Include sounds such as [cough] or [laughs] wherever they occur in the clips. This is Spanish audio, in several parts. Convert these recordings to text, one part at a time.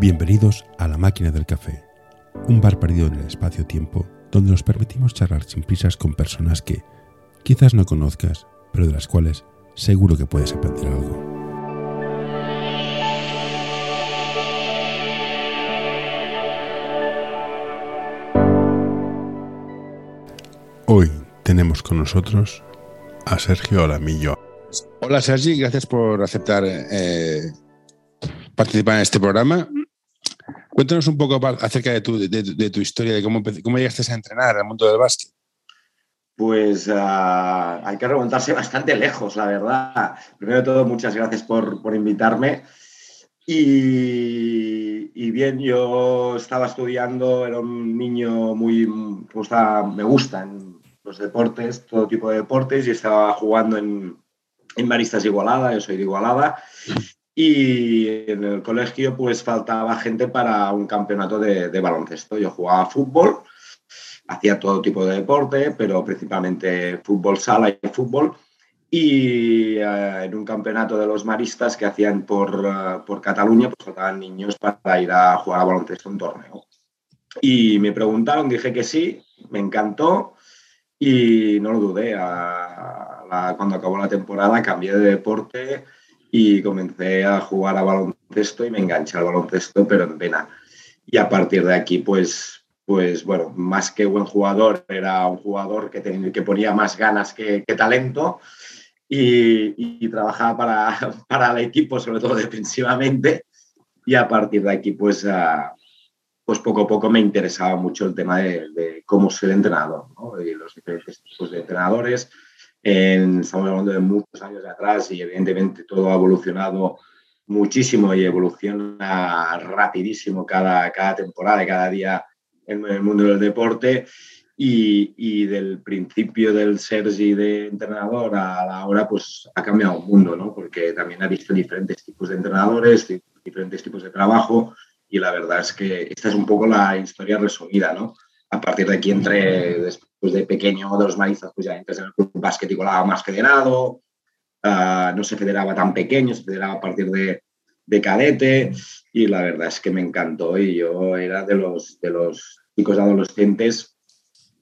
Bienvenidos a La Máquina del Café, un bar perdido en el espacio-tiempo donde nos permitimos charlar sin prisas con personas que quizás no conozcas, pero de las cuales seguro que puedes aprender algo. Hoy tenemos con nosotros a Sergio Alamillo. Hola Sergi, gracias por aceptar eh, participar en este programa. Cuéntanos un poco acerca de tu, de, tu historia, de cómo, cómo, llegaste a entrenar al mundo del básquet. Pues uh, hay que remontarse bastante lejos, la verdad. Primero de todo, muchas gracias por, por invitarme. Y, y, bien, yo estaba estudiando, era un niño muy, me gusta, me gustan los deportes, todo tipo de deportes, y estaba jugando en, en Maristas Igualada, yo soy de Igualada, y en el colegio pues faltaba gente para un campeonato de, baloncesto. Yo jugaba fútbol, hacía todo tipo de deporte, pero principalmente fútbol sala y fútbol. Y eh, en un campeonato de los maristas que hacían por, uh, por Cataluña, pues faltaban niños para ir a jugar a baloncesto en torneo. Y me preguntaron, dije que sí, me encantó y no lo dudé. A, a, cuando acabó la temporada cambié de deporte y comencé a jugar a baloncesto y me enganché al baloncesto, pero en pena. Y a partir de aquí, pues, pues bueno, más que buen jugador, era un jugador que, tenía, que ponía más ganas que, talento y, y, trabajaba para, [laughs] para el equipo, sobre todo defensivamente. Y a partir de aquí, pues, uh, pues poco a poco me interesaba mucho el tema de, de cómo ser entrenador ¿no? y los diferentes tipos de entrenadores estamos hablando de muchos años atrás y evidentemente todo ha evolucionado muchísimo y evoluciona rapidísimo cada, cada temporada y cada día en el mundo del deporte. Y, y, del principio del Sergi de entrenador a la hora, pues ha cambiado el mundo, ¿no? Porque también ha visto diferentes tipos de entrenadores, diferentes tipos de trabajo y la verdad es que esta es un poco la historia resumida, ¿no? A partir de aquí, entre, pues de pequeño de los maristas, pues ya entras en el club básquet más federado, uh, no se federaba tan pequeño, se federaba a partir de, de, cadete y la verdad es que me encantó y yo era de los, de los chicos adolescentes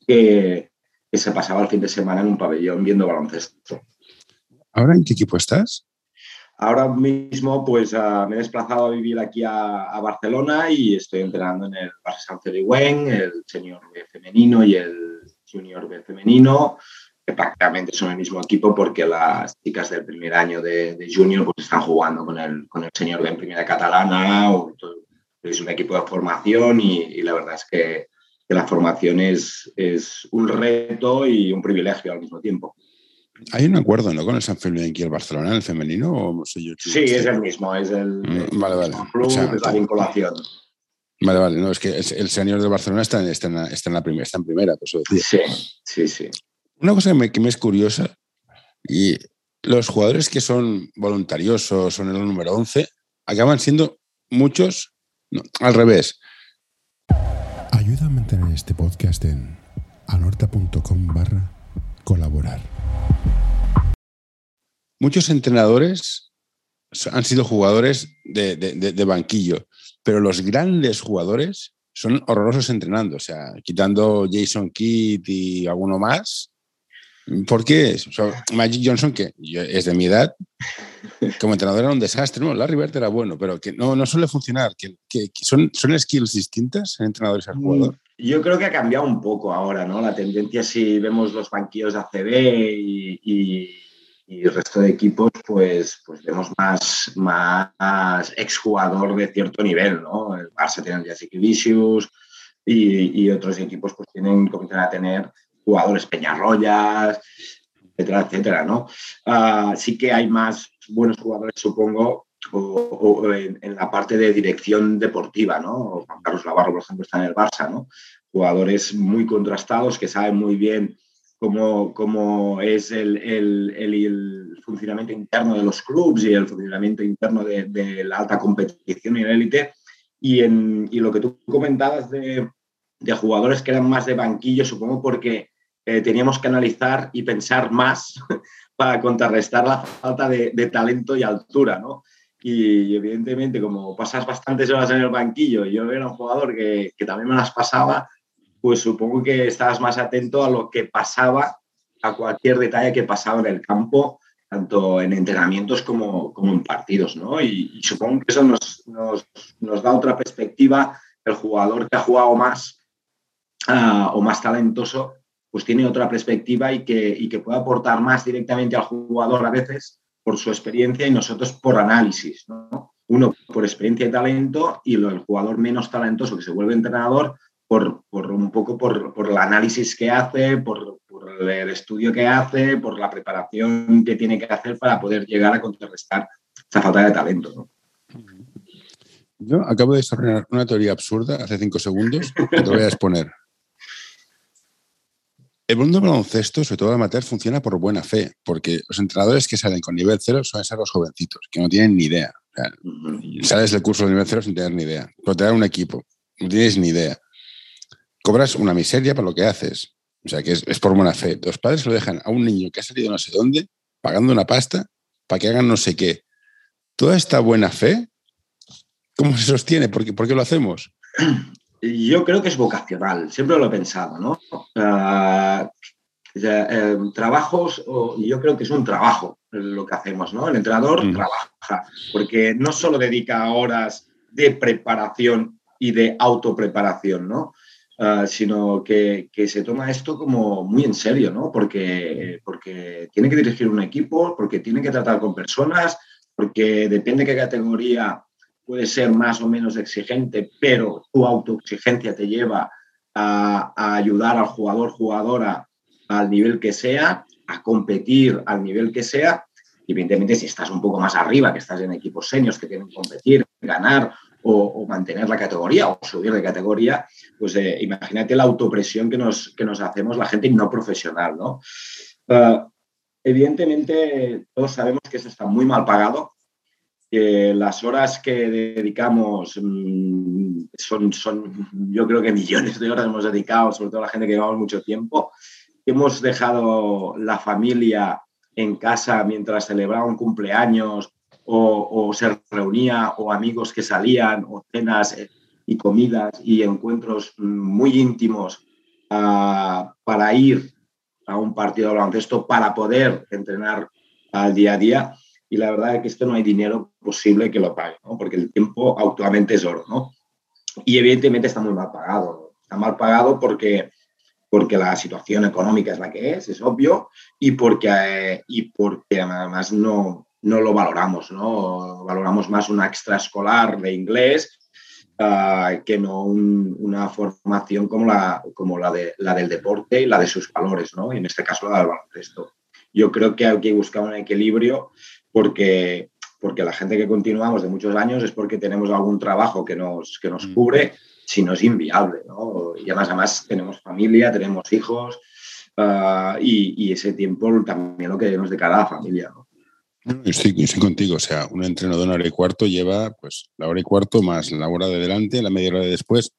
que, que se pasaba el fin de semana en un pabellón viendo baloncesto. ¿Ahora en qué equipo estás? Ahora mismo pues uh, me he desplazado a vivir aquí a, a, Barcelona y estoy entrenando en el Barça San Feliuen, el senior femenino y el junior B femenino, que prácticamente son el mismo equipo porque las chicas del primer año de, de junior pues están jugando con el, con el senior B en primera catalana, o, es un equipo de formación y, y la verdad es que, que, la formación es, es un reto y un privilegio al mismo tiempo. Hay un acuerdo, ¿no? Con el San Felipe aquí el Barcelona, el femenino, o sé yo. Sí, es el mismo, es el, mm, vale, vale. club, o sea, es la vinculación. Vale, vale, no, es que el señor de Barcelona está, en, está, en, la, está en la primera, está en primera, pues Sí, sí, sí. Una cosa que me, que me, es curiosa, y los jugadores que son voluntariosos, son el número 11, acaban siendo muchos, no, al revés. Ayuda a mantener este podcast en anorta.com barra colaborar. Muchos entrenadores han sido jugadores de, banquillo pero los grandes jugadores son horrorosos entrenando, o sea, quitando Jason Kidd y alguno más. ¿Por qué? Magic Johnson, que es de mi edad, como entrenador era un desastre. No, Larry Bird era bueno, pero que no, no suele funcionar. Que, que, son, ¿Son skills distintas en entrenadores al jugador? Mm, yo creo que ha cambiado un poco ahora, ¿no? La tendencia, si vemos los banquillos de ACB y, y y el resto de equipos, pues, pues vemos más, más exjugador de cierto nivel, ¿no? El Barça tiene el Jessica Vicious y, y, otros equipos pues tienen, comienzan a tener jugadores Peñarroyas, etcétera, etcétera, ¿no? Uh, sí que hay más buenos jugadores, supongo, o, en, la parte de dirección deportiva, ¿no? Juan Carlos Navarro, por ejemplo, está en el Barça, ¿no? Jugadores muy contrastados que saben muy bien cómo, cómo es el, el, el, funcionamiento interno de los clubes y el funcionamiento interno de, de la alta competición y la élite. Y, en, y lo que tú comentabas de, de, jugadores que eran más de banquillo, supongo porque eh, teníamos que analizar y pensar más [laughs] para contrarrestar la falta de, de talento y altura, ¿no? y evidentemente como pasas bastantes horas en el banquillo yo era un jugador que, que también me las pasaba, pues supongo que estabas más atento a lo que pasaba, a cualquier detalle que pasaba en el campo, tanto en entrenamientos como, como en partidos, ¿no? Y, supongo que eso nos, nos, da otra perspectiva. El jugador que ha jugado más uh, o más talentoso, pues tiene otra perspectiva y que, y que puede aportar más directamente al jugador a veces por su experiencia y nosotros por análisis, ¿no? Uno por experiencia y talento y el jugador menos talentoso que se vuelve entrenador por, por un poco por, por, el análisis que hace, por, el estudio que hace, por la preparación que tiene que hacer para poder llegar a contrarrestar esa falta de talento. Yo acabo de desarrollar una teoría absurda hace cinco segundos que te voy a exponer. El mundo baloncesto, sobre todo el amateur, funciona por buena fe, porque los entrenadores que salen con nivel cero suelen ser los jovencitos, que no tienen ni idea. O sea, sales del curso de nivel cero sin tener ni idea. Pero te dan un equipo, no tienes ni idea cobras una miseria para lo que haces. O sea, que es, por buena fe. Los padres lo dejan a un niño que ha salido no sé dónde, pagando una pasta, para que hagan no sé qué. Toda esta buena fe, ¿cómo se sostiene? ¿Por qué, ¿Por qué lo hacemos? Yo creo que es vocacional, siempre lo he pensado, ¿no? Uh, eh, trabajos, yo creo que es un trabajo lo que hacemos, ¿no? El entrenador mm. trabaja, porque no solo dedica horas de preparación y de autopreparación, ¿no? Uh, sino que, que, se toma esto como muy en serio, ¿no? Porque, porque tiene que dirigir un equipo, porque tiene que tratar con personas, porque depende de qué categoría puede ser más o menos exigente, pero tu autoexigencia te lleva a, a ayudar al jugador, jugadora al nivel que sea, a competir al nivel que sea. Evidentemente, si estás un poco más arriba, que estás en equipos senios que tienen que competir, ganar o, mantener la categoría o subir de categoría, pues eh, imagínate la autopresión que nos, que nos hacemos la gente no profesional, ¿no? Uh, evidentemente, todos sabemos que eso está muy mal pagado, que las horas que dedicamos mmm, son, son, yo creo que millones de horas hemos dedicado, sobre todo la gente que llevamos mucho tiempo. Hemos dejado la familia en casa mientras celebraba un cumpleaños o, se reunía o amigos que salían o cenas eh, y comidas y encuentros muy íntimos uh, para ir a un partido de baloncesto para poder entrenar al día a día y la verdad es que esto no hay dinero posible que lo pague, ¿no? porque el tiempo actualmente es oro. ¿no? Y evidentemente está muy mal pagado. ¿no? Está mal pagado porque, porque la situación económica es la que es, es obvio, y porque, eh, y porque además no, no lo valoramos, ¿no? Valoramos más una extraescolar de inglés uh, que no un, una formación como, la, como la, de, la del deporte y la de sus valores, ¿no? Y en este caso la del baloncesto. Yo creo que hay que buscar un equilibrio porque, porque la gente que continuamos de muchos años es porque tenemos algún trabajo que nos, que nos mm. cubre, si no es inviable, ¿no? Y además, además tenemos familia, tenemos hijos uh, y, y, ese tiempo también lo que debemos de cara a la familia, ¿no? Estoy, estoy, contigo, o sea, un entrenador de una hora y cuarto lleva pues la hora y cuarto más la hora de delante, la media hora de después.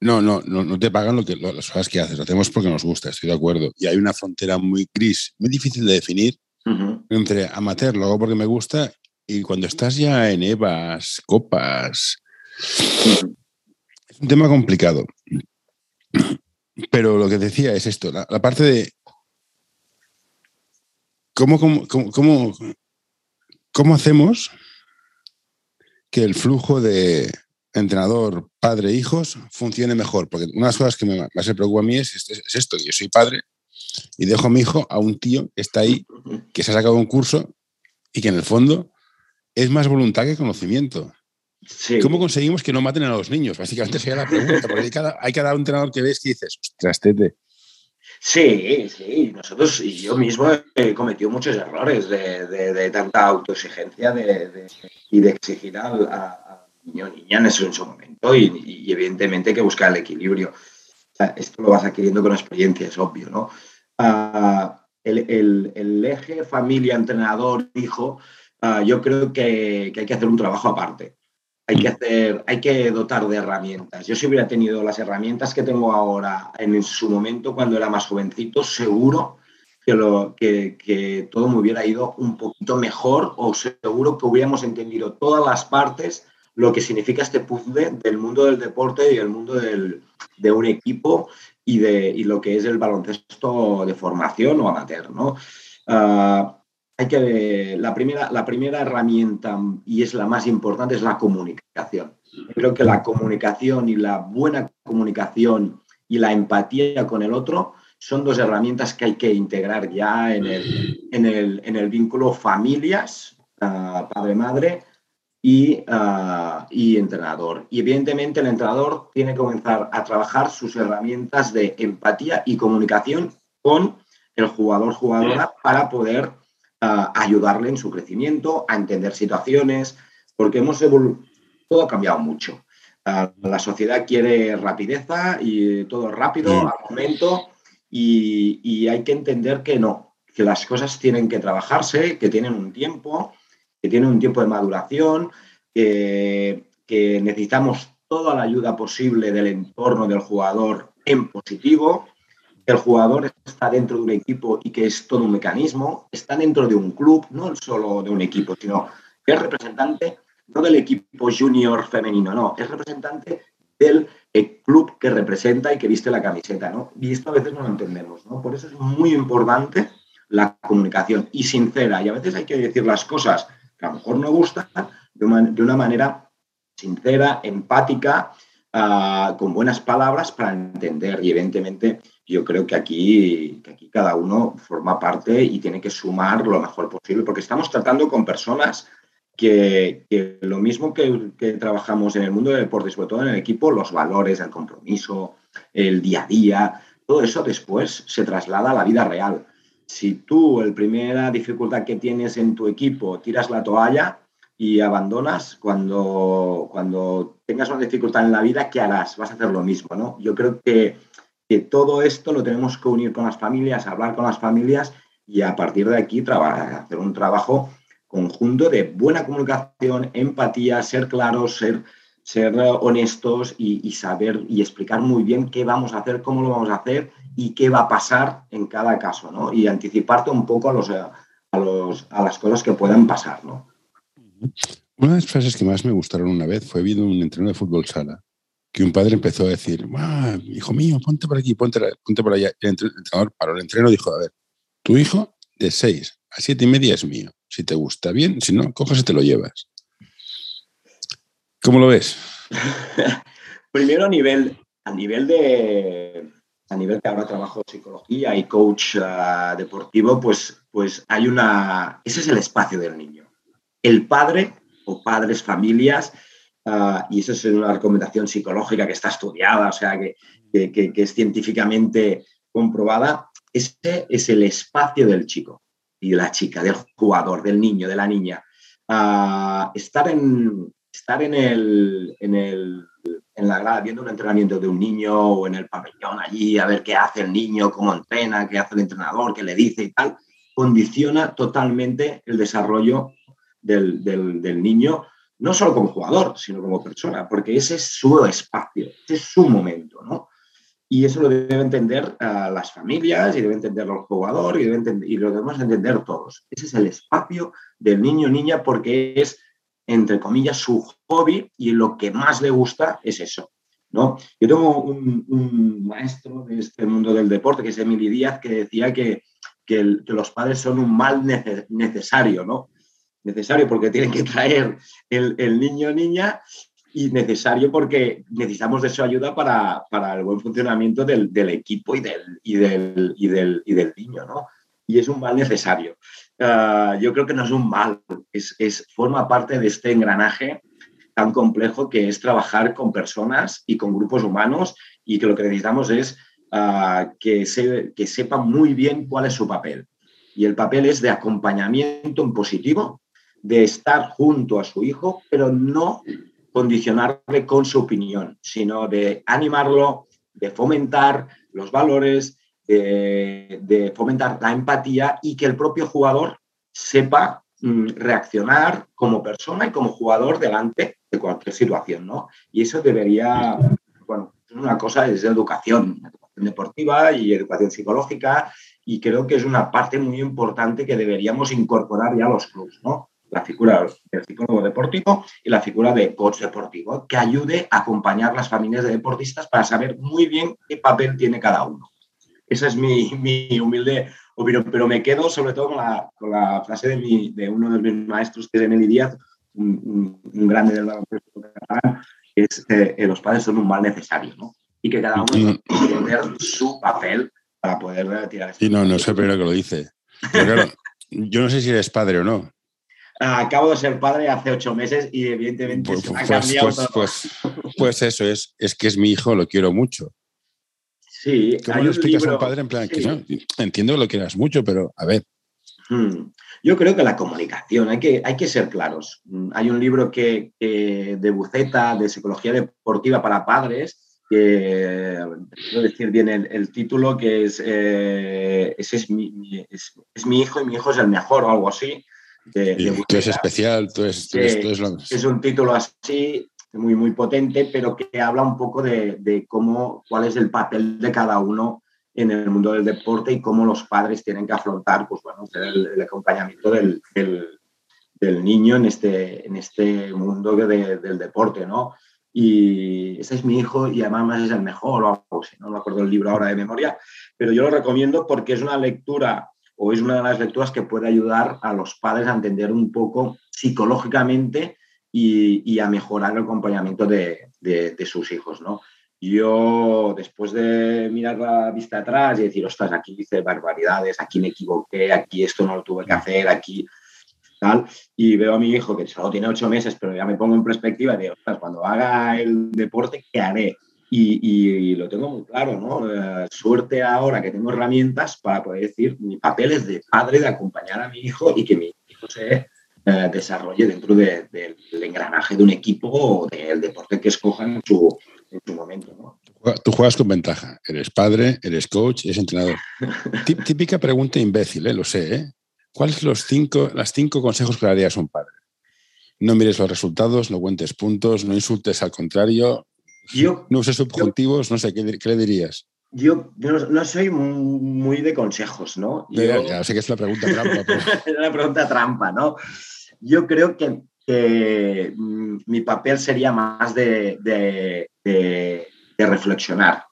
No, no, no, no te pagan lo que, las horas que haces, lo hacemos porque nos gusta, estoy de acuerdo. Y hay una frontera muy gris, muy difícil de definir uh -huh. entre amateur, lo hago porque me gusta, y cuando estás ya en EVAs, copas, es un tema complicado. Pero lo que decía es esto, la, la parte de ¿cómo, cómo, cómo, cómo hacemos que el flujo de entrenador, padre, hijos funcione mejor? Porque una de las cosas que me, más me preocupa a mí es, es esto, yo soy padre y dejo a mi hijo a un tío que está ahí, que se ha sacado un curso y que en el fondo es más voluntad que conocimiento. Sí. ¿Cómo conseguimos que no maten a los niños? Básicamente sería la pregunta, porque hay cada, hay cada entrenador que ves que dices, ostras, tete, Sí, sí, nosotros y yo mismo he cometido muchos errores de, de, de tanta autoexigencia de, y de exigir al a, niño o niña en su, en su momento y, evidentemente hay que buscar el equilibrio. Esto lo vas adquiriendo con experiencia, es obvio, ¿no? Uh, el, eje familia, entrenador, hijo, uh, yo creo que, hay que hacer un trabajo aparte hay que, hacer, hay que dotar de herramientas. Yo si hubiera tenido las herramientas que tengo ahora en su momento, cuando era más jovencito, seguro que, que todo me hubiera ido un poquito mejor o seguro que hubiéramos entendido todas las partes lo que significa este puzzle del mundo del deporte y el mundo del, de un equipo y, de, y lo que es el baloncesto de formación o amateur. ¿no? Ah, hay que, la, primera, la primera herramienta, y es la más importante, es la comunicación. Creo que la comunicación y la buena comunicación y la empatía con el otro son dos herramientas que hay que integrar ya en el, en el, en el vínculo familias, uh, padre-madre, y, uh, y, entrenador. Y evidentemente el entrenador tiene que comenzar a trabajar sus herramientas de empatía y comunicación con el jugador-jugadora para poder uh, ayudarle en su crecimiento, a entender situaciones, porque hemos todo ha cambiado mucho. Uh, la sociedad quiere rapideza y todo rápido, al momento, y, y hay que entender que no, que las cosas tienen que trabajarse, que tienen un tiempo que tiene un tiempo de maduración, que, necesitamos toda la ayuda posible del entorno del jugador en positivo, que el jugador está dentro de un equipo y que es todo un mecanismo, está dentro de un club, no solo de un equipo, sino que es representante no del equipo junior femenino, no, es representante del club que representa y que viste la camiseta, ¿no? Y esto a veces no lo entendemos, ¿no? Por eso es muy importante la comunicación y sincera. Y a veces hay que decir las cosas que a lo mejor no gusta, de una, manera sincera, empática, uh, con buenas palabras para entender. Y evidentemente yo creo que aquí, que aquí cada uno forma parte y tiene que sumar lo mejor posible, porque estamos tratando con personas que, que lo mismo que, que, trabajamos en el mundo del deporte, sobre todo en el equipo, los valores, el compromiso, el día a día, todo eso después se traslada a la vida real si tú, la primera dificultad que tienes en tu equipo, tiras la toalla y abandonas, cuando, cuando tengas una dificultad en la vida, ¿qué harás? Vas a hacer lo mismo, ¿no? Yo creo que, que todo esto lo tenemos que unir con las familias, hablar con las familias y a partir de aquí hacer un trabajo conjunto de buena comunicación, empatía, ser claros, ser, ser honestos y, saber y explicar muy bien qué vamos a hacer, cómo lo vamos a hacer y qué va a pasar en cada caso, ¿no? Y anticiparte un poco a, los, a, los, a las cosas que puedan pasar, ¿no? Una de las frases que más me gustaron una vez fue viendo un entreno de fútbol sala, que un padre empezó a decir, hijo mío, ponte por aquí, ponte, ponte por allá. el entrenador paró el entreno dijo, a ver, tu hijo de 6 a siete y media es mío. Si te gusta bien, si no, coges y te lo llevas. ¿Cómo lo ves? [laughs] Primero a nivel, a nivel de, a nivel que ahora trabajo psicología y coach uh, deportivo, pues, pues hay una... Ese es el espacio del niño. El padre o padres, familias, uh, y eso es una recomendación psicológica que está estudiada, o sea, que, que, es científicamente comprobada, ese es el espacio del chico y de la chica, del jugador, del niño, de la niña. Uh, estar en, estar en el, en el en la grada viendo un entrenamiento de un niño o en el pabellón allí, a ver qué hace el niño, cómo entrena, qué hace el entrenador, qué le dice y tal, condiciona totalmente el desarrollo del, del, niño, no solo como jugador, sino como persona, porque ese es su espacio, ese es su momento, ¿no? Y eso lo deben entender uh, las familias y deben entender los jugadores y, deben y lo debemos entender todos. Ese es el espacio del niño niña porque es entre comillas, su hobby y lo que más le gusta es eso. ¿no? Yo tengo un, maestro de este mundo del deporte, que es Emily Díaz, que decía que, que, los padres son un mal necesario, ¿no? Necesario porque tienen que traer el, niño o niña y necesario porque necesitamos de su ayuda para, para el buen funcionamiento del, del equipo y del, y, del, y, del, y del niño, ¿no? Y es un mal necesario. Ah, yo creo que no es un mal, es, es, forma parte de este engranaje tan complejo que es trabajar con personas y con grupos humanos y que lo que necesitamos es uh, que, se, que sepan muy bien cuál es su papel. Y el papel es de acompañamiento en positivo, de estar junto a su hijo, pero no condicionarle con su opinión, sino de animarlo, de fomentar los valores, de, fomentar la empatía y que el propio jugador sepa reaccionar como persona y como jugador delante de cualquier situación, ¿no? Y eso debería, bueno, una cosa es educación, educación deportiva y educación psicológica y creo que es una parte muy importante que deberíamos incorporar ya a los clubes, ¿no? La figura del psicólogo deportivo y la figura de coach deportivo, que ayude a acompañar las familias de deportistas para saber muy bien qué papel tiene cada uno. Esa es mi, mi humilde opinión, pero me quedo sobre todo con la, con la frase de, mi, de, uno de mis maestros, que es Emily Díaz, un, un, grande del baloncesto catalán, que es que eh, los padres son un mal necesario, ¿no? Y que cada uno tiene que tener su papel para poder tirar. Sí, no, no sé primero que lo dice. Pero claro, yo no sé si eres padre o no. Acabo de ser padre hace ocho meses y evidentemente pues, se ha pues, cambiado pues, todo. pues, pues eso es, es que es mi hijo, lo quiero mucho. Sí, ¿Cómo le explicas a libro- un padre en plan que sí. no? Entiendo que lo quieras mucho, pero a ver, Mm. Yo creo que la comunicación, hay que, hay que ser claros. Mm, Hay un libro que, que de Buceta, de psicología deportiva para padres, que quiero decir bien el, el título, que es, eh, ese es mi, mi- es, es mi hijo y mi hijo es el mejor o algo así. de- de y tú eres especial, tú eres, tú eres- tú eres lo- Es un título así, muy, muy potente, pero que habla un poco de, de cómo, cuál es el papel de cada uno en el mundo del deporte y cómo los padres tienen que afrontar pues, bueno, el, el acompañamiento del, del- del niño en este, en este mundo de- del deporte, ¿no? Y ese es mi hijo y además es el mejor, o algo así, no me acuerdo el libro ahora de memoria, pero yo lo recomiendo porque es una lectura o es una de las lecturas que puede ayudar a los padres a entender un poco psicológicamente y, y a mejorar el acompañamiento de, de- de sus hijos, ¿no? Yo, después de mirar la vista atrás y decir, ostras, aquí hice barbaridades, aquí me equivoqué, aquí esto no lo tuve que hacer, aquí tal, y veo a mi hijo que solo tiene ocho meses, pero ya me pongo en perspectiva digo, ostras, cuando haga el deporte, ¿qué haré? Y, y- y lo tengo muy claro, ¿no? Eh, suerte ahora que tengo herramientas para poder decir, mi papel es de padre, de acompañar a mi hijo y que mi hijo se eh, desarrolle dentro de- de- del engranaje de un equipo o del deporte que escoja en su, en su momento, ¿no? Tú juegas con ventaja. Eres padre, eres coach, eres entrenador. [laughs] Tí- Típica pregunta imbécil, ¿eh? lo sé. ¿eh? ¿Cuáles son los cinco, las cinco consejos que le darías a un padre? No mires los resultados, no cuentes puntos, no insultes al contrario, Yo, no uses subjuntivos, no sé, ¿qué, qué le dirías? Yo no, no soy muy de consejos, ¿no? Yo- ya sé que es la pregunta trampa, pero [laughs] Es una pregunta trampa, ¿no? Yo creo que, que, mm, mi papel sería más de, de- de- de reflexionar,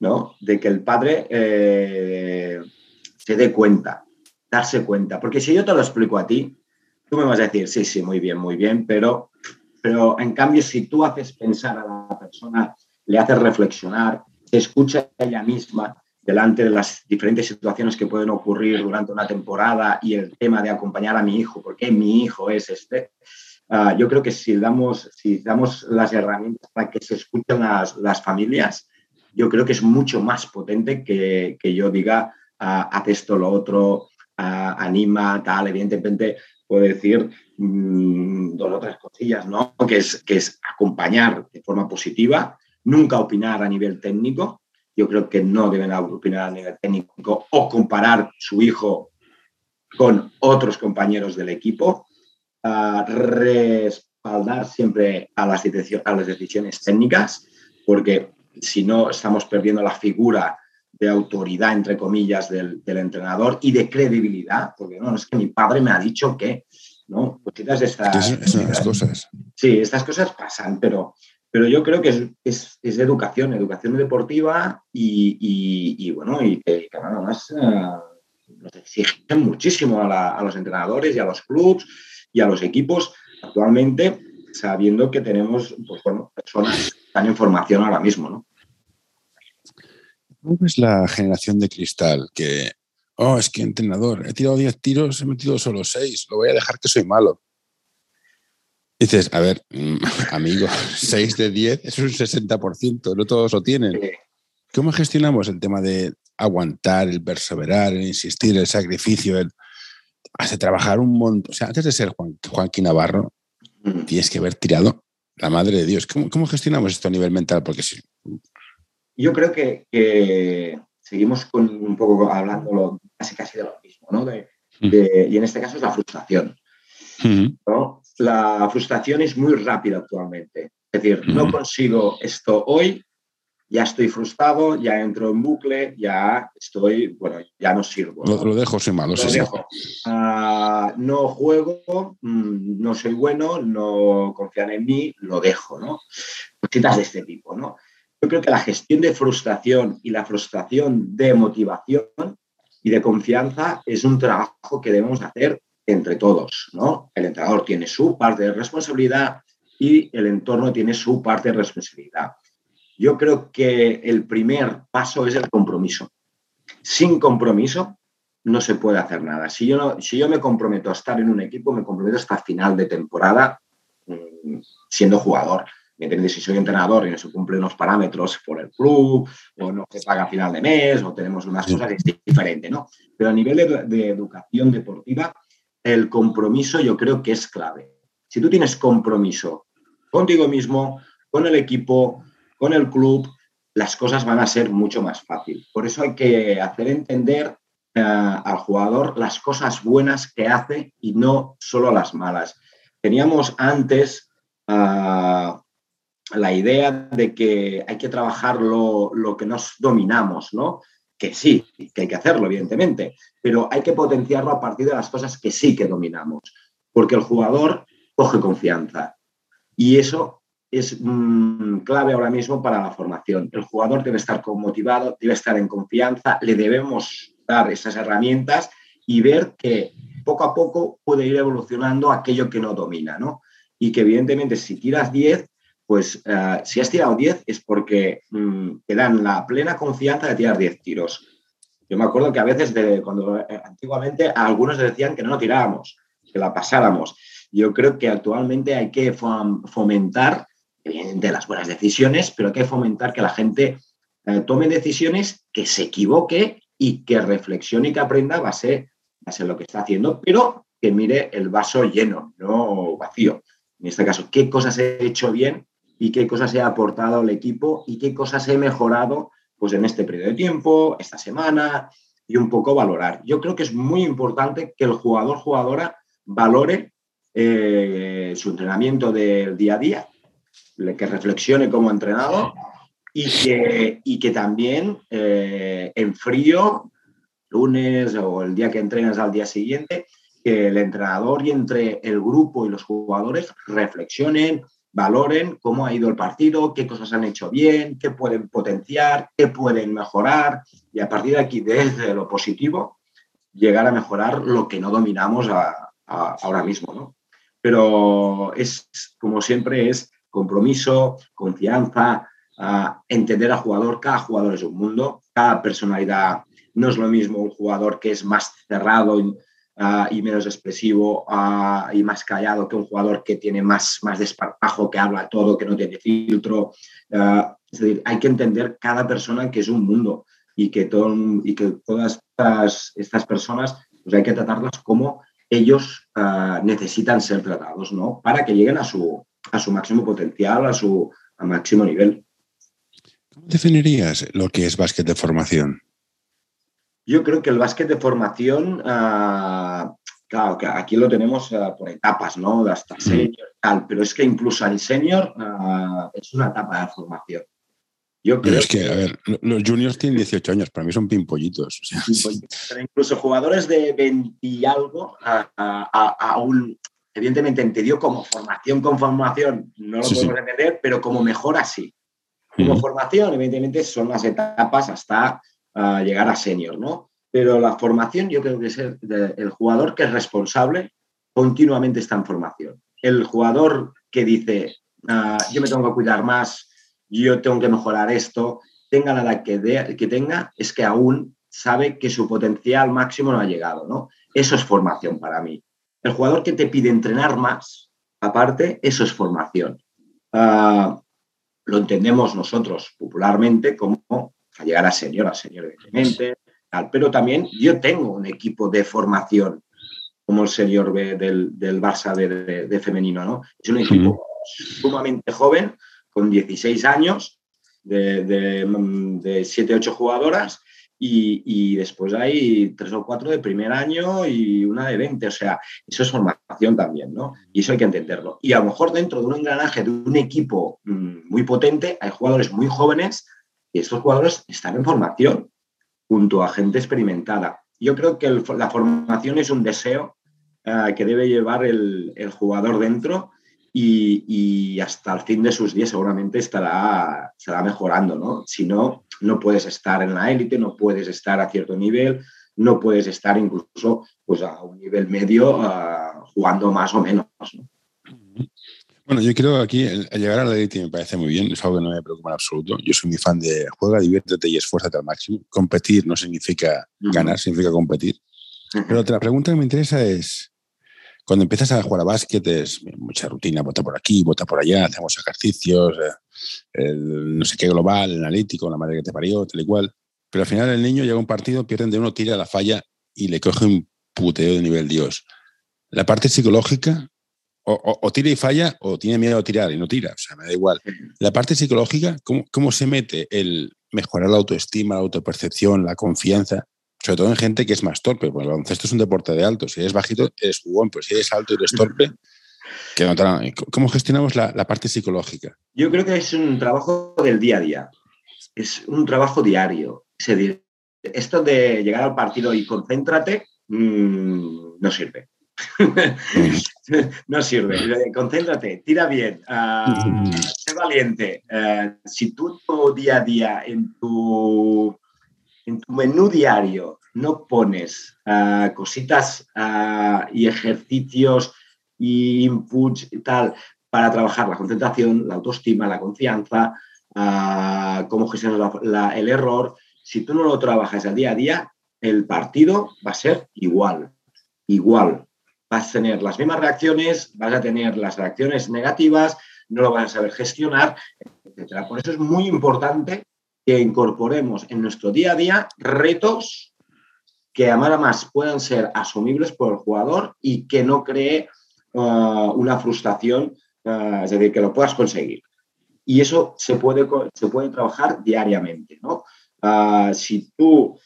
¿no? De que el padre eh, se dé cuenta, darse cuenta. Porque si yo te lo explico a ti, tú me vas a decir, sí, sí, muy bien, muy bien, pero, pero en cambio, si tú haces pensar a la persona, le haces reflexionar, se escucha ella misma delante de las diferentes situaciones que pueden ocurrir durante una temporada y el tema de acompañar a mi hijo, porque mi hijo es este, ah, yo creo que si damos, si damos las herramientas para que se escuchen las, las familias, yo creo que es mucho más potente que, que yo diga, ah, haz esto, lo otro, ah, anima, tal, evidentemente puedo decir mm, dos o tres cosillas, ¿no? Que es, que es acompañar de forma positiva, nunca opinar a nivel técnico. Yo creo que no deben opinar a nivel técnico o comparar su hijo con otros compañeros del equipo. Ah, respaldar siempre a las, decisiones, a las decisiones técnicas, porque si no estamos perdiendo la figura de autoridad, entre comillas, del, del entrenador y de credibilidad, porque no, es que mi padre me ha dicho que, ¿no? De estas, es, es una de las cosas. Sí, estas cosas pasan, pero, pero yo creo que es, es, es educación, educación deportiva y, y, bueno, y que, que además uh, nos exigen muchísimo a, la, a, los entrenadores y a los clubs y a los equipos actualmente, sabiendo que tenemos, pues personas que están en formación ahora mismo, ¿no? ¿Cómo es la generación de cristal? Que, oh, es que entrenador, he tirado 10 tiros, he metido solo 6, lo voy a dejar que soy malo. Dices, a ver, [laughs] amigo, [laughs] 6 de 10 es un 60%, no todos lo tienen. ¿Cómo gestionamos el tema de aguantar, el perseverar, el insistir, el sacrificio, el hace trabajar un montón? O sea, antes de ser Juan, Joaquín Navarro, mm. tienes que haber tirado la madre de Dios. ¿Cómo, cómo gestionamos esto a nivel mental? Porque si, yo creo que, que, seguimos con un poco hablándolo casi casi de lo mismo, ¿no? De, de, y en este caso es la frustración. Uh -huh. ¿no? La frustración es muy rápida actualmente. Es decir, uh -huh. no consigo esto hoy, ya estoy frustrado, ya entro en bucle, ya estoy, bueno, ya no sirvo. Lo, dejo sin malo, lo dejo. Ah, no juego, mm, no soy bueno, no confían en mí, lo dejo, ¿no? Cositas de este tipo, ¿no? Yo creo que la gestión de frustración y la frustración de motivación y de confianza es un trabajo que debemos hacer entre todos, ¿no? El entrenador tiene su parte de responsabilidad y el entorno tiene su parte de responsabilidad. Yo creo que el primer paso es el compromiso. Sin compromiso no se puede hacer nada. Si yo, si yo me comprometo a estar en un equipo, me comprometo hasta final de temporada mm, siendo jugador. Si soy entrenador y no se cumplen los parámetros por el club, o no se paga a final de mes, o tenemos unas cosas, es diferente, ¿no? Pero a nivel de, de educación deportiva, el compromiso yo creo que es clave. Si tú tienes compromiso contigo mismo, con el equipo, con el club, las cosas van a ser mucho más fácil. Por eso hay que hacer entender eh, al jugador las cosas buenas que hace y no solo las malas. Teníamos antes ah, la idea de que hay que trabajar lo, lo, que nos dominamos, ¿no? Que sí, que hay que hacerlo, evidentemente, pero hay que potenciarlo a partir de las cosas que sí que dominamos, porque el jugador coge confianza y eso es mm, clave ahora mismo para la formación. El jugador debe estar motivado, debe estar en confianza, le debemos dar esas herramientas y ver que poco a poco puede ir evolucionando aquello que no domina, ¿no? Y que evidentemente si tiras 10, pues eh, si has tirado 10 es porque mm, te dan la plena confianza de tirar 10 tiros. Yo me acuerdo que a veces, de, cuando eh, antiguamente, algunos decían que no lo tirábamos, que la pasáramos. Yo creo que actualmente hay que fomentar de las buenas decisiones, pero hay que fomentar que la gente eh, tome decisiones, que se equivoque y que reflexione y que aprenda base, a lo que está haciendo, pero que mire el vaso lleno, no vacío. En este caso, qué cosas he hecho bien y qué cosas he aportado al equipo y qué cosas he mejorado pues, en este periodo de tiempo, esta semana, y un poco valorar. Yo creo que es muy importante que el jugador, jugadora, valore eh, su entrenamiento del día a día que reflexione como entrenado y que, y que también eh, en frío, lunes o el día que entrenas al día siguiente, que el entrenador y entre el grupo y los jugadores reflexionen, valoren cómo ha ido el partido, qué cosas han hecho bien, qué pueden potenciar, qué pueden mejorar y a partir de aquí, desde lo positivo, llegar a mejorar lo que no dominamos ahora mismo. ¿no? Pero es, como siempre, es compromiso, confianza, entender al jugador. Cada jugador es un mundo, cada personalidad no es lo mismo un jugador que es más cerrado y, menos expresivo y más callado que un jugador que tiene más, más desparpajo, que habla todo, que no tiene filtro. es decir, hay que entender cada persona que es un mundo y que, todo, y que todas estas, estas personas pues hay que tratarlas como ellos necesitan ser tratados, ¿no? Para que lleguen a su, a su máximo potencial, a su máximo nivel. ¿Cómo definirías lo que es básquet de formación? Yo creo que el básquet de formación, uh, claro, que aquí lo tenemos uh, por etapas, ¿no? Hasta senior tal, pero es que incluso al senior uh, es una etapa de formación. Yo creo es que, a ver, los juniors tienen 18 años, para mí son pimpollitos. Pero incluso jugadores de 20 y algo aún evidentemente entendió como formación con formación, no lo podemos entender, pero como mejora sí. Como formación, evidentemente, son las etapas hasta ah, llegar a senior, ¿no? Pero la formación, yo creo que es el, jugador que es responsable, continuamente está en formación. El jugador que dice, ah, yo me tengo que cuidar más, yo tengo que mejorar esto, tenga la edad que, que tenga, es que aún sabe que su potencial máximo no ha llegado, ¿no? Eso es formación para mí. El jugador que te pide entrenar más, aparte, eso es formación. Ah, lo entendemos nosotros popularmente como llegar a señor, a señor evidentemente, pero también yo tengo un equipo de formación como el señor B del, del Barça de, femenino, ¿no? Es un equipo sumamente joven, con 16 años, de, de 7, 8 jugadoras, y, después hay tres o cuatro de primer año y una de 20. O sea, eso es formación también, ¿no? Y eso hay que entenderlo. Y a lo mejor dentro de un engranaje de un equipo mm, muy potente hay jugadores muy jóvenes Y estos jugadores están en formación junto a gente experimentada. Yo creo que la formación es un deseo eh, que debe llevar el, jugador dentro y, hasta el fin de sus días seguramente estará, estará mejorando, ¿no? Si no, no puedes estar en la élite, no puedes estar a cierto nivel, no puedes estar incluso pues, a un nivel medio uh, jugando más o menos. ¿no? Bueno, yo creo que aquí el, llegar a la élite me parece muy bien, es algo que no me preocupa en absoluto. Yo soy muy fan de juega, diviértete y esfuérzate al máximo. Competir no significa ganar, significa competir. Pero otra pregunta que me interesa es, cuando empiezas a jugar a básquet es mucha rutina, vota por aquí, vota por allá, hacemos ejercicios, eh, no sé qué global, analítico, la madre que te parió, tal y cual. Pero al final el niño llega a un partido, pierden de uno, tira la falla y le coge un puteo de nivel Dios. La parte psicológica, o, tira y falla, o tiene miedo a tirar y no tira, o sea, me da igual. La parte psicológica, ¿cómo, cómo se mete el mejorar la autoestima, la autopercepción, la confianza? sobre todo en gente que es más torpe, porque el baloncesto es un deporte de alto. Si eres bajito, eres jugón, pero si eres alto y eres torpe, ¿cómo gestionamos la, parte psicológica? Yo creo que es un trabajo del día a día, es un trabajo diario. Esto de llegar al partido y concéntrate mm, no sirve. [laughs] no sirve. Concéntrate, tira bien, uh, [laughs] sé valiente. Uh, si tú día a día en tu en tu menú diario no pones ah, cositas ah, y ejercicios y inputs y tal para trabajar la concentración, la autoestima, la confianza, cómo gestionas el error, si tú no lo trabajas al día a día, el partido va a ser igual, igual. Vas a tener las mismas reacciones, vas a tener las reacciones negativas, no lo vas a saber gestionar, etc. Por eso es muy importante que incorporemos en nuestro día a día retos que a más puedan ser asumibles por el jugador y que no cree uh, una frustración, uh, es decir, que lo puedas conseguir. Y eso se puede, se puede trabajar diariamente. ¿no? Uh, si tú,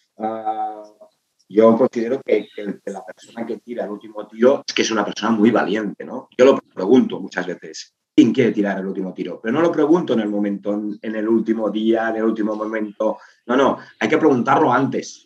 yo considero que, que, la persona que tira el último tiro es que es una persona muy valiente. ¿no? Yo lo pregunto muchas veces quién quiere tirar el último tiro. Pero no lo pregunto en el momento, en el último día, en el último momento. No, no, hay que preguntarlo antes.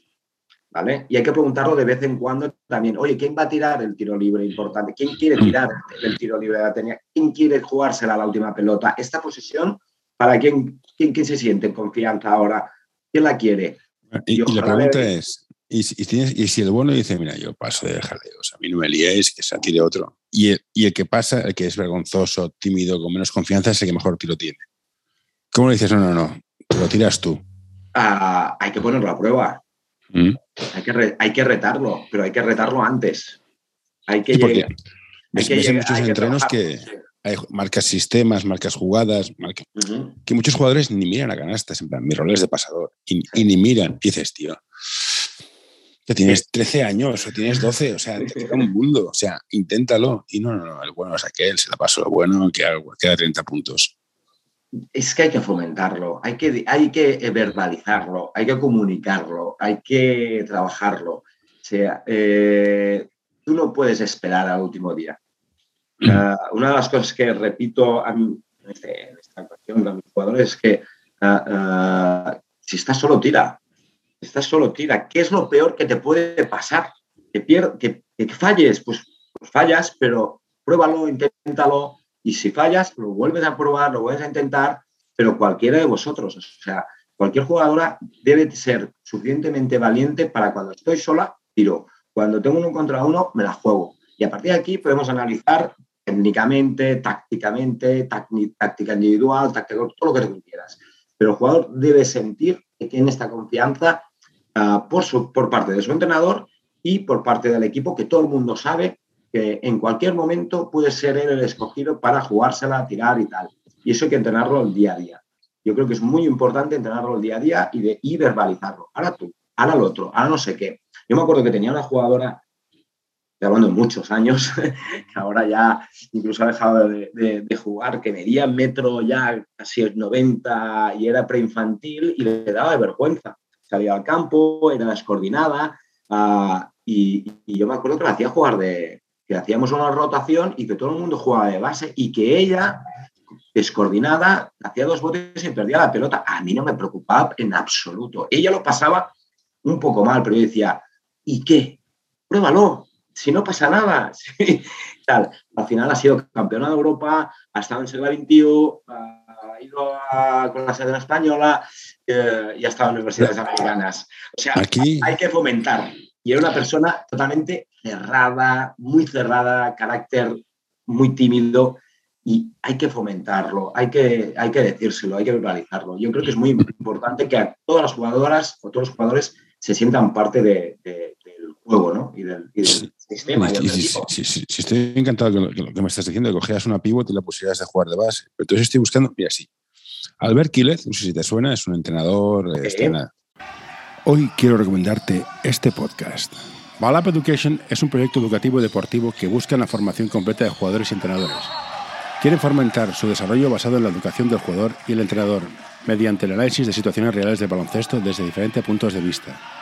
¿Vale? Y hay que preguntarlo de vez en cuando también. Oye, ¿quién va a tirar el tiro libre importante? ¿Quién quiere mm. tirar el tiro libre de la tenía? ¿Quién quiere jugársela a la última pelota? Esta posición, ¿para quién, quién, quién se siente en confianza ahora? ¿Quién la quiere? Y, la pregunta es, y, si el bueno dice, mira, yo paso de jaleos, a mí no me liéis, que se tire otro. Y el, y el, que pasa, el que es vergonzoso, tímido, con menos confianza, es el que mejor tiro tiene. ¿Cómo le dices, no, no, no, lo tiras tú? Ah, hay que ponerlo a prueba. ¿Mm? Hay, que hay que retarlo, pero hay que retarlo antes. Hay que llegar. Hay que muchos entrenos que, hay marcas sistemas, marcas jugadas, que muchos jugadores ni miran a canastas, en plan, mi rol es de pasador, y, y ni miran. Y dices, tío, que tienes 13 años o tienes 12, o sea, te queda un mundo, o sea, inténtalo. Y no, no, no, el bueno es aquel, se la pasó lo bueno, queda, queda 30 puntos. Es que hay que fomentarlo, hay que, hay que verbalizarlo, hay que comunicarlo, hay que trabajarlo. O sea, eh, tú no puedes esperar al último día. Mm. Ah, una de las cosas que repito a mí, en, este, esta ocasión a mis jugadores es que ah, ah, si estás solo, tira estás solo, tira. ¿Qué es lo peor que te puede pasar? Que, que, falles, pues, pues, fallas, pero pruébalo, inténtalo. Y si fallas, lo vuelves a probar, lo vuelves a intentar, pero cualquiera de vosotros, o sea, cualquier jugadora debe ser suficientemente valiente para cuando estoy sola, tiro. Cuando tengo uno contra uno, me la juego. Y a partir de aquí podemos analizar técnicamente, tácticamente, táctica individual, táctica, todo lo que tú quieras. Pero el jugador debe sentir que tiene esta confianza Ah, por, su, por parte de su entrenador y por parte del equipo, que todo el mundo sabe que en cualquier momento puede ser él el escogido para jugársela, tirar y tal. Y eso hay que entrenarlo el día a día. Yo creo que es muy importante entrenarlo el día a día y, de, y verbalizarlo. Ahora tú, ahora el otro, ahora no sé qué. Yo me acuerdo que tenía una jugadora, hablando de muchos años, [laughs] que ahora ya incluso ha dejado de, jugar, que medía metro ya casi 90 y era preinfantil y le daba vergüenza salía al campo, era descoordinada ah, y, yo me acuerdo que la hacía jugar de, que hacíamos una rotación y que todo el mundo jugaba de base y que ella descoordinada, hacía dos botes y perdía la pelota. A mí no me preocupaba en absoluto. Ella lo pasaba un poco mal, pero yo decía, ¿y qué? Pruébalo, si no pasa nada. [laughs] Tal. Al final ha sido campeona de Europa, ha estado en Segla 21, ido con la sede española eh, y ha estado en universidades americanas. O sea, Aquí... hay que fomentar. Y era una persona totalmente cerrada, muy cerrada, carácter muy tímido y hay que fomentarlo, hay que, hay que decírselo, hay que verbalizarlo. Yo creo que es muy importante que a todas las jugadoras o todos los jugadores se sientan parte del juego ¿no? y del, sistema. Sí, sí, estoy encantado con lo, que me estás diciendo, que cogieras una pivot y la pusieras de jugar de base. Pero entonces estoy buscando, mira, sí. Albert Quílez, no sé si te suena, es un entrenador. Hoy quiero recomendarte este podcast. Balap Education es un proyecto educativo y deportivo que busca la formación completa de jugadores y entrenadores Quieren fomentar su desarrollo basado en la educación del jugador y el entrenador, mediante el análisis de situaciones reales de baloncesto desde diferentes puntos de vista.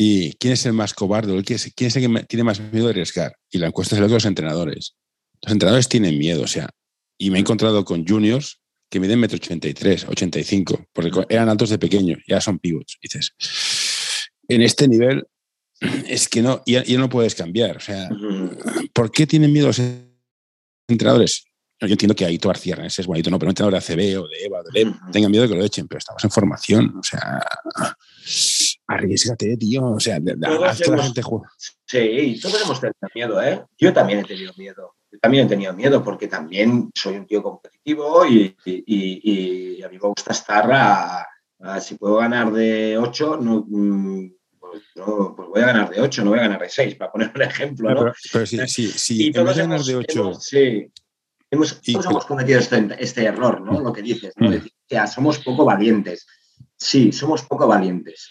y quién es el más cobarde, quién es, quién es el que tiene más miedo de arriesgar. Y la encuesta es el de los entrenadores. Los entrenadores tienen miedo, o sea, y me he encontrado con juniors que miden metro 83, 85, porque eran altos de pequeño, ya son pivots. dices, en este nivel [clears throat] es que no, ya, no puedes cambiar. O sea, ¿por qué tienen miedo los entrenadores? Yo entiendo que Aito Arciernes es bonito, no, pero un entrenador de ACB o de EVA, de LEP, tengan miedo de que lo echen, pero estamos en formación. O sea, arriesgate, tío. O sea, haz que la gente juegue. Sí, todos hemos tenido miedo, ¿eh? Yo también he tenido miedo. Yo también he tenido miedo porque también soy un tío competitivo y, y, a mí me gusta estar a, si puedo ganar de 8, no, mm, pues, pues, voy a ganar de 8, no voy a ganar de 6, para poner un ejemplo. ¿no? Pero, sí, sí, sí. Y todos ganar de 8. sí, hemos, todos hemos cometido este, este, error, ¿no? Lo que dices, ¿no? Mm. Decir, que somos poco valientes. Sí, somos poco valientes.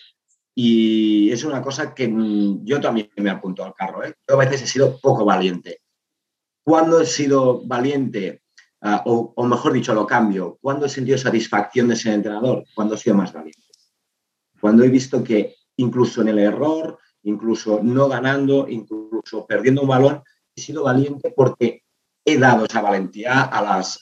Y es una cosa que mm, yo también me apunto al carro. ¿eh? Yo a veces he sido poco valiente. ¿Cuándo he sido valiente? Ah, o, o, mejor dicho, lo cambio. ¿Cuándo he sentido satisfacción de ser entrenador? Cuando he sido más valiente. Cuando he visto que incluso en el error, incluso no ganando, incluso perdiendo un balón, he sido valiente porque he dado esa valentía a las,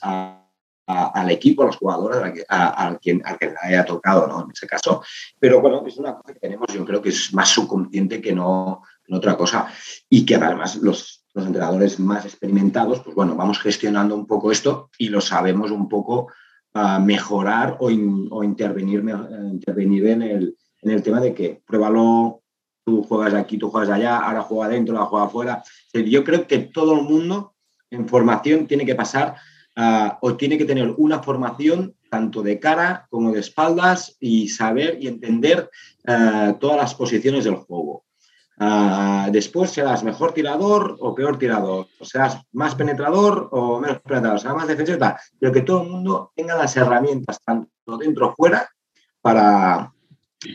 al equipo, a los jugadores, a, quien, a quien le haya tocado, ¿no? En ese caso. Pero bueno, es una cosa que tenemos, yo creo que es más subconsciente que no, otra cosa. Y que además los, los entrenadores más experimentados, pues bueno, vamos gestionando un poco esto y lo sabemos un poco uh, mejorar o, o intervenir, intervenir en el, en el tema de que pruébalo, tú juegas aquí, tú juegas allá, ahora juega adentro, ahora juega afuera. Yo creo que todo el mundo en formación tiene que pasar uh, o tiene que tener una formación tanto de cara como de espaldas y saber y entender uh, todas las posiciones del juego. Uh, después serás mejor tirador o peor tirador, o serás más penetrador o menos penetrador, serás más defensivo, pero que todo el mundo tenga las herramientas, tanto dentro como fuera, para,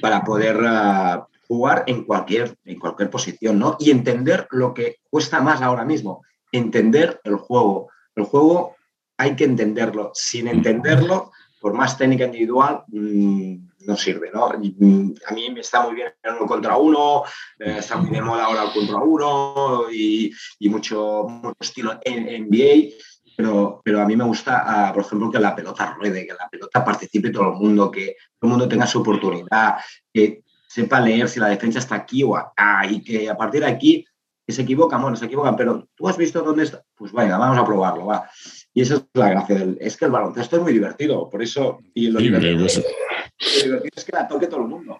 para poder uh, jugar en cualquier, en cualquier posición, ¿no? Y entender lo que cuesta más ahora mismo, entender el juego. El juego hay que entenderlo. Sin entenderlo, por más técnica individual, mmm, no sirve, ¿no? Mm, a mí me está muy bien el uno contra uno, eh, está muy de moda ahora el contra uno y, y mucho, mucho, estilo en NBA, pero, pero a mí me gusta, uh, por ejemplo, que la pelota ruede, que la pelota participe todo el mundo, que todo el mundo tenga su oportunidad, que sepa leer si la defensa está aquí o acá y que a partir de aquí que se equivocan, bueno, se equivocan, pero tú has visto dónde está, pues venga, vamos a probarlo, va. Y esa es la gracia del, es que el baloncesto es muy divertido, por eso, y lo, divertido, es que la toque todo el mundo.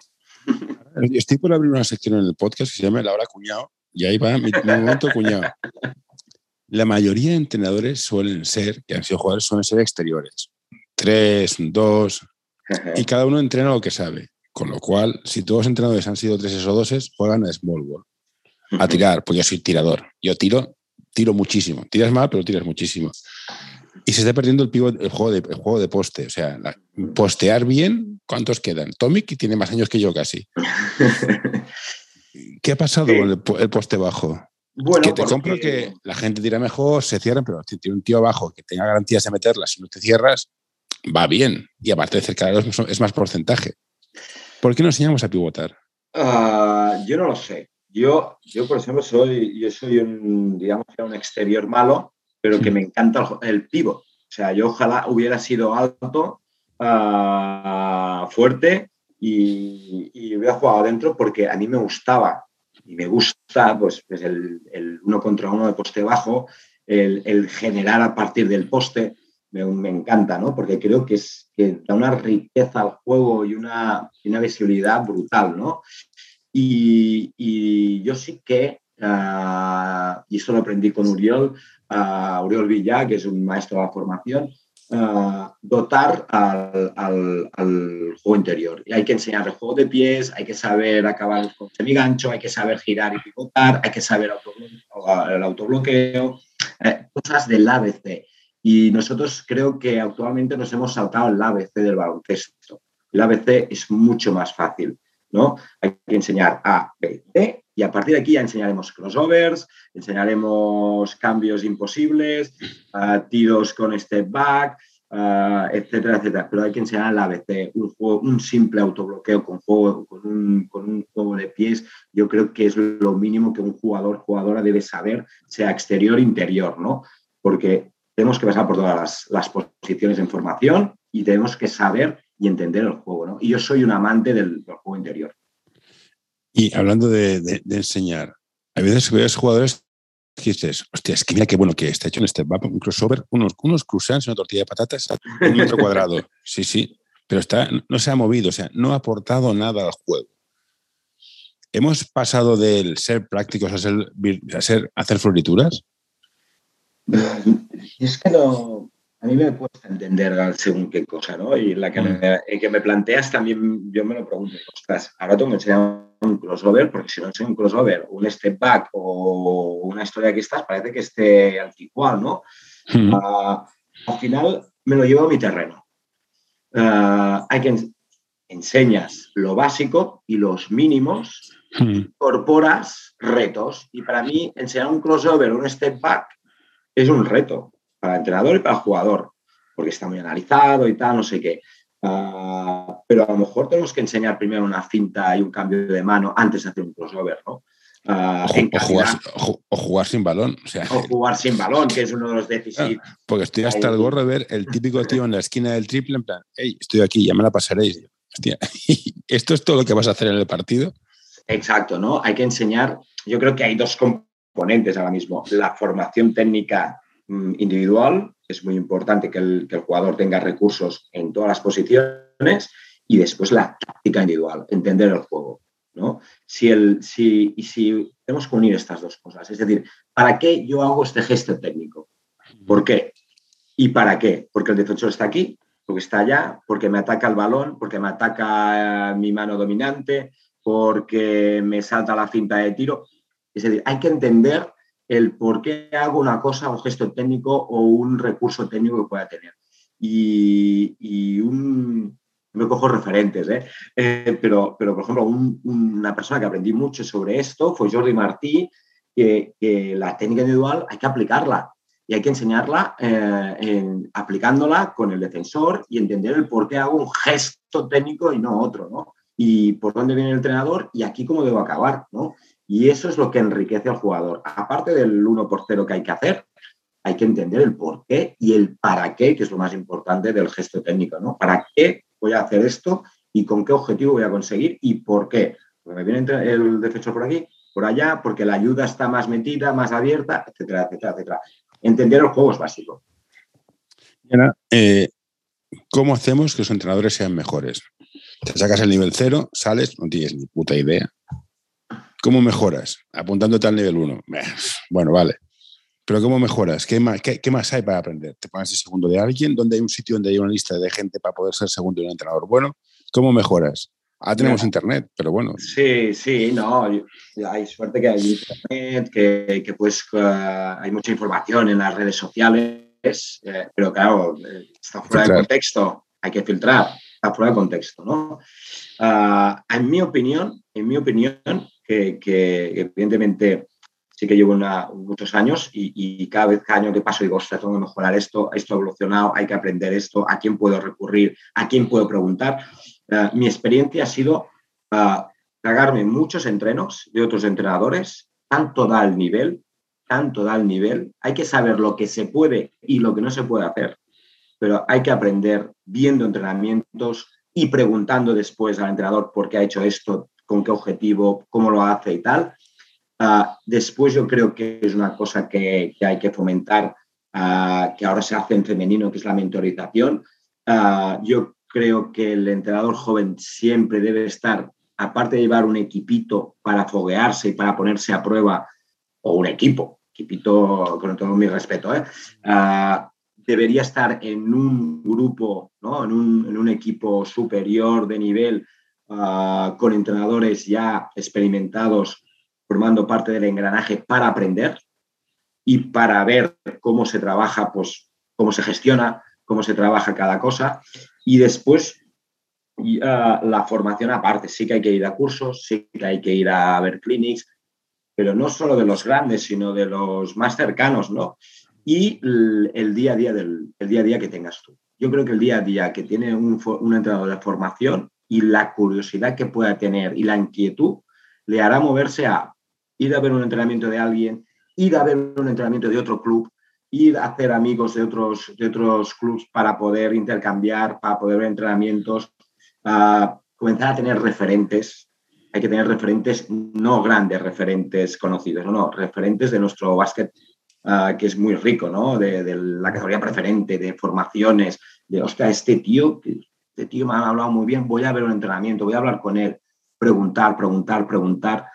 Estoy por abrir una sección en el podcast que se llama La hora cuñado, y ahí va mi, mi momento cuñado. La mayoría de entrenadores suelen ser, que han sido jugadores, suelen ser exteriores. Tres, dos, y cada uno entrena lo que sabe. Con lo cual, si todos los entrenadores han sido tres o doses, juegan a small ball. A tirar, pues yo soy tirador. Yo tiro tiro muchísimo. Tiras mal, pero tiras muchísimo. Y se está perdiendo el, el, juego, de, el juego de poste. O sea, postear bien, ¿cuántos quedan? Tomic tiene más años que yo casi. [laughs] ¿Qué ha pasado con el, poste bajo? Bueno, que te compro que la gente tira mejor, se cierran, pero si tiene un tío abajo que tenga garantías de meterla, si no te cierras, va bien. Y aparte de cerca es más porcentaje. ¿Por qué no enseñamos a pivotar? Ah, yo no lo sé. Yo, yo, por ejemplo, soy, yo soy un, digamos, un exterior malo, pero que me encanta el, pivot. O sea, yo ojalá hubiera sido alto, ah, fuerte y, hubiera jugado adentro porque a mí me gustaba y me gusta pues, pues el, uno contra uno de poste bajo, el, generar a partir del poste. Me, me, encanta, ¿no? Porque creo que, es, que da una riqueza al juego y una, y una visibilidad brutal, ¿no? Y, yo sí que, ah, y esto lo aprendí con Uriol, uh, Uriol Villa, que es un maestro de la formación, ah, dotar al, juego interior. Y hay que enseñar el juego de pies, hay que saber acabar con semigancho, hay que saber girar y pivotar, hay que saber el autobloqueo, eh, cosas del ABC. Y nosotros creo que actualmente nos hemos saltado el ABC del baloncesto. El ABC es mucho más fácil. ¿No? Hay que enseñar A, B, C y a partir de aquí ya enseñaremos crossovers, enseñaremos cambios imposibles, tiros con step back, etcétera, etcétera. Pero hay que enseñar la ABC, un, juego, un simple autobloqueo con, juego, con, un, con un juego de pies, yo creo que es lo mínimo que un jugador, jugadora debe saber, sea exterior, interior, ¿no? Porque tenemos que pasar por todas las, las posiciones en formación y tenemos que saber y entender el juego. ¿no? Y yo soy un amante del, juego interior. Y hablando de, enseñar, hay veces ves jugadores que dices, hostia, es que mira qué bueno que está hecho en este mapa, un crossover, unos, unos croissants, una tortilla de patatas, un metro cuadrado. [laughs] Sí, sí, pero está, no se ha movido, o sea, no ha aportado nada al juego. ¿Hemos pasado del ser prácticos a ser, a ser hacer florituras? [laughs] Es que no, a mí me cuesta entender según qué cosa, ¿no? Y la que, me, mm. que me planteas también, yo me lo pregunto, ostras, ahora tengo que enseñar un crossover, porque si no enseño un crossover, un step back o una historia que estás, parece que esté anticual, ¿no? Mm. Ah, al final me lo llevo a mi terreno. Ah, hay que enseñas lo básico y los mínimos, mm. incorporas retos. Y para mí, enseñar un crossover, un step back, es un reto para entrenador y para jugador, porque está muy analizado y tal, no sé qué. Ah, pero a lo mejor tenemos que enseñar primero una cinta y un cambio de mano antes de hacer un crossover, ¿no? Uh, o, jugar, sin balón. O, sea, jugar sin balón, que es uno de los déficits. porque estoy hasta el gorro de ver el típico tío en la esquina del triple, en plan, hey, estoy aquí, ya me la pasaréis. Hostia, [laughs] ¿esto es todo lo que vas a hacer en el partido? Exacto, ¿no? Hay que enseñar, yo creo que hay dos componentes ahora mismo, la formación técnica individual, es muy importante que el, jugador tenga recursos en todas las posiciones y después la táctica individual, entender el juego. ¿no? Si el, si, y si tenemos que unir estas dos cosas, es decir, ¿para qué yo hago este gesto técnico? ¿Por qué? ¿Y para qué? Porque el defensor está aquí, porque está allá, porque me ataca el balón, porque me ataca mi mano dominante, porque me salta la cinta de tiro. Es decir, hay que entender el por qué hago una cosa, un gesto técnico o un recurso técnico que pueda tener. Y, un, me cojo referentes, ¿eh? Eh, pero, pero, por ejemplo, una persona que aprendí mucho sobre esto fue Jordi Martí, que, la técnica individual hay que aplicarla y hay que enseñarla eh, aplicándola con el defensor y entender el por qué hago un gesto técnico y no otro, ¿no? Y por dónde viene el entrenador y aquí cómo debo acabar, ¿no? Y eso es lo que enriquece al jugador. Aparte del 1 por 0 que hay que hacer, hay que entender el por qué y el para qué, que es lo más importante del gesto técnico, ¿no? ¿Para qué voy a hacer esto y con qué objetivo voy a conseguir y por qué? Porque me viene el defensor por aquí, por allá, porque la ayuda está más metida, más abierta, etcétera, etcétera, etcétera. Entender el juego es básico. Eh, ¿Cómo hacemos que los entrenadores sean mejores? Te sacas el nivel cero, sales, no tienes ni puta idea. ¿Cómo mejoras? Apuntándote al nivel 1. Bueno, vale. Pero ¿cómo mejoras? ¿Qué más, qué, más, hay para aprender? ¿Te pones el segundo de alguien? ¿Dónde hay un sitio donde hay una lista de gente para poder ser segundo de un entrenador bueno? ¿Cómo mejoras? Ahora tenemos internet, pero bueno. Sí, sí, no. Hay suerte que hay internet, que, que pues hay mucha información en las redes sociales, eh, pero claro, eh, está fuera de contexto, hay que filtrar, está fuera de contexto, ¿no? Ah, en mi opinión, en mi opinión, que, que evidentemente sí que llevo muchos años y, cada vez cada año que paso digo, ostras, tengo que mejorar esto, esto ha evolucionado, hay que aprender esto, a quién puedo recurrir, a quién puedo preguntar. Eh, mi experiencia ha sido uh, tragarme muchos entrenos de otros entrenadores, tanto da el nivel, tanto da el nivel, hay que saber lo que se puede y lo que no se puede hacer, pero hay que aprender viendo entrenamientos y preguntando después al entrenador por qué ha hecho esto, con qué objetivo, cómo lo hace y tal. Ah, después yo creo que es una cosa que, hay que fomentar, ah, que ahora se hace en femenino, que es la mentorización. Ah, yo creo que el entrenador joven siempre debe estar, aparte de llevar un equipito para foguearse y para ponerse a prueba, o un equipo, equipito con todo mi respeto, ¿eh? debería estar en un grupo, ¿no? en, un, en un equipo superior de nivel, con entrenadores ya experimentados formando parte del engranaje para aprender y para ver cómo se trabaja, pues cómo se gestiona, cómo se trabaja cada cosa. Y después la formación aparte, sí que hay que ir a cursos, sí que hay que ir a ver clinics, pero no solo de los grandes, sino de los más cercanos, ¿no? Y el, día a día del día a día que tengas tú. Yo creo que el día a día que tiene un, un entrenador de formación y la curiosidad que pueda tener y la inquietud le hará moverse a ir a ver un entrenamiento de alguien, ir a ver un entrenamiento de otro club, ir a hacer amigos de otros, de otros clubs para poder intercambiar, para poder ver entrenamientos, comenzar a tener referentes. Hay que tener referentes, no grandes referentes conocidos, no, no referentes de nuestro básquet, ah, que es muy rico, ¿no? De, la categoría preferente, de formaciones, de, hostia, este tío, este tío me ha hablado muy bien, voy a ver un entrenamiento, voy a hablar con él, preguntar, preguntar, preguntar.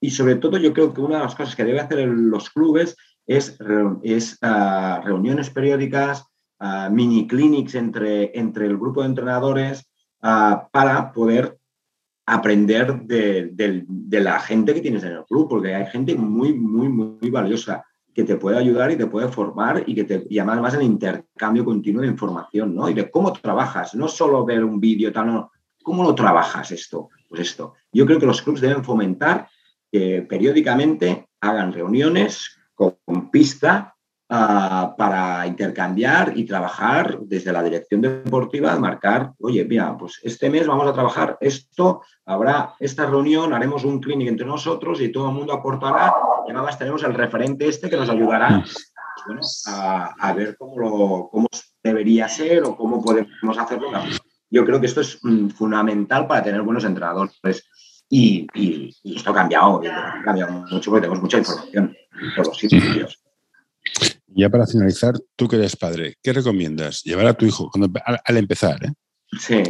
Y sobre todo yo creo que una de las cosas que debe hacer los clubes es, ah, reuniones periódicas, uh, mini clinics entre, entre el grupo de entrenadores ah, para poder aprender de, la gente que tienes en el club, porque hay gente muy, muy, muy valiosa que te puede ayudar y te puede formar y que te y además el intercambio continuo de información, ¿no? Y de cómo trabajas, no solo ver un vídeo, tal, no, ¿cómo lo trabajas esto? Pues esto. Yo creo que los clubes deben fomentar que periódicamente hagan reuniones con, pista ah, para intercambiar y trabajar desde la dirección deportiva, marcar, oye, mira, pues este mes vamos a trabajar esto, habrá esta reunión, haremos un clinic entre nosotros y todo el mundo aportará y además tenemos el referente este que nos ayudará pues a, ver cómo, lo, cómo debería ser o cómo podemos hacerlo. Yo creo que esto es mm, fundamental para tener buenos entrenadores y, esto ha cambiado, ha cambiado mucho porque tenemos mucha información por los sitios. Ya para finalizar, tú que eres padre, ¿qué recomiendas? Llevar a tu hijo al, empezar, ¿eh? Sí.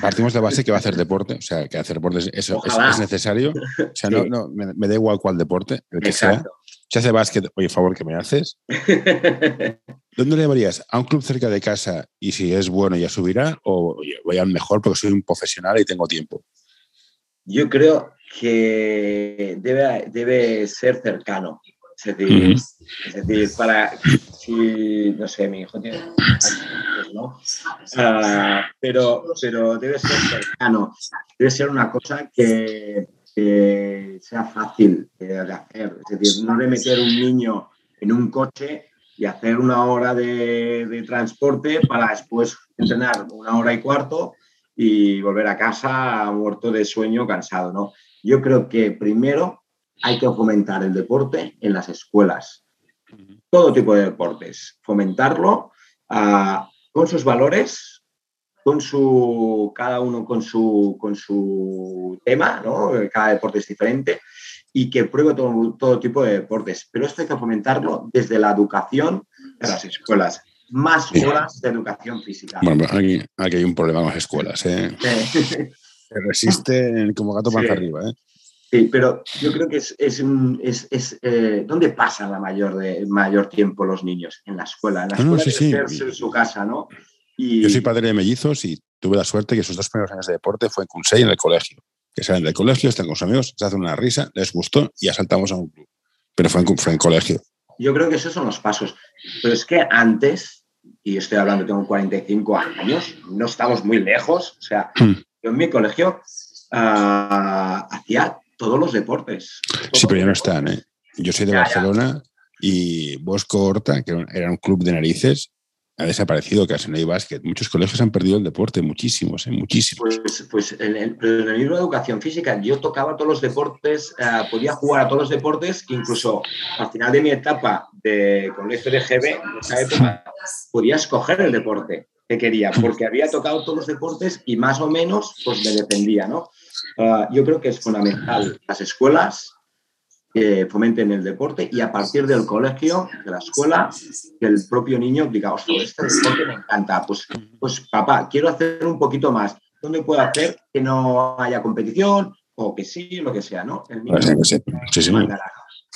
Partimos de la base que va a hacer deporte, o sea, que hacer deporte es, eso, es, necesario. [laughs] O sea, no, no me, da igual cuál deporte, el que sea. Si hace básquet, oye, favor, que me haces. [laughs] ¿Dónde le llevarías? ¿A un club cerca de casa y si es bueno ya subirá? ¿O voy al mejor porque soy un profesional y tengo tiempo? yo creo que debe, debe ser cercano. Es decir, es decir, para si, no sé, mi hijo tiene ¿no? Ah, pero, pero debe ser cercano, debe ser una cosa que, sea fácil de hacer. Es decir, no de meter un niño en un coche y hacer una hora de, de transporte para después entrenar una hora y cuarto y volver a casa muerto de sueño, cansado, ¿no? Yo creo que primero hay que fomentar el deporte en las escuelas. Todo tipo de deportes. Fomentarlo ah, con sus valores, con su, cada uno con su, con su tema, ¿no? Cada deporte es diferente y que pruebe todo, todo tipo de deportes. Pero esto hay que fomentarlo desde la educación de las escuelas más horas de educación física. Bueno, aquí, hay un problema con las escuelas. ¿eh? Se resiste como gato para arriba. ¿eh? Sí, pero yo creo que es, es, es, eh, ¿dónde pasan la mayor, de, mayor tiempo los niños? En la escuela. En la escuela sí, en su casa, ¿no? Y... Yo soy padre de mellizos y tuve la suerte que sus dos primeros años de deporte fue en Kunsei, en el colegio. Que salen del colegio, están con sus amigos, se hacen una risa, les gustó y ya saltamos a un club. Pero fue en, fue en colegio. Yo creo que esos son los pasos. Pero es que antes, y estoy hablando, tengo 45 años, no estamos muy lejos. O sea, Hmm. yo en mi colegio ah, hacía todos los deportes. Sí, pero ya no están, ¿eh? Yo soy de Ya, ya. Barcelona y Bosco Horta, que era un club de narices, ha desaparecido casi no hay básquet. Muchos colegios han perdido el deporte, muchísimos, ¿eh? muchísimos. Pues, pues en, el, en el libro de educación física yo tocaba todos los deportes, eh, podía jugar a todos los deportes, que incluso al final de mi etapa de colegio de GB, en esa época, podía escoger el deporte que quería, porque había tocado todos los deportes y más o menos pues me defendía, ¿no? Ah, yo creo que es fundamental las escuelas que fomenten el deporte y a partir del colegio, de la escuela, que el propio niño diga, ostras, este deporte me encanta, pues, pues papá, quiero hacer un poquito más. ¿Dónde puedo hacer que no haya competición o que sí, lo que sea, ¿no? El niño que sí, mandará.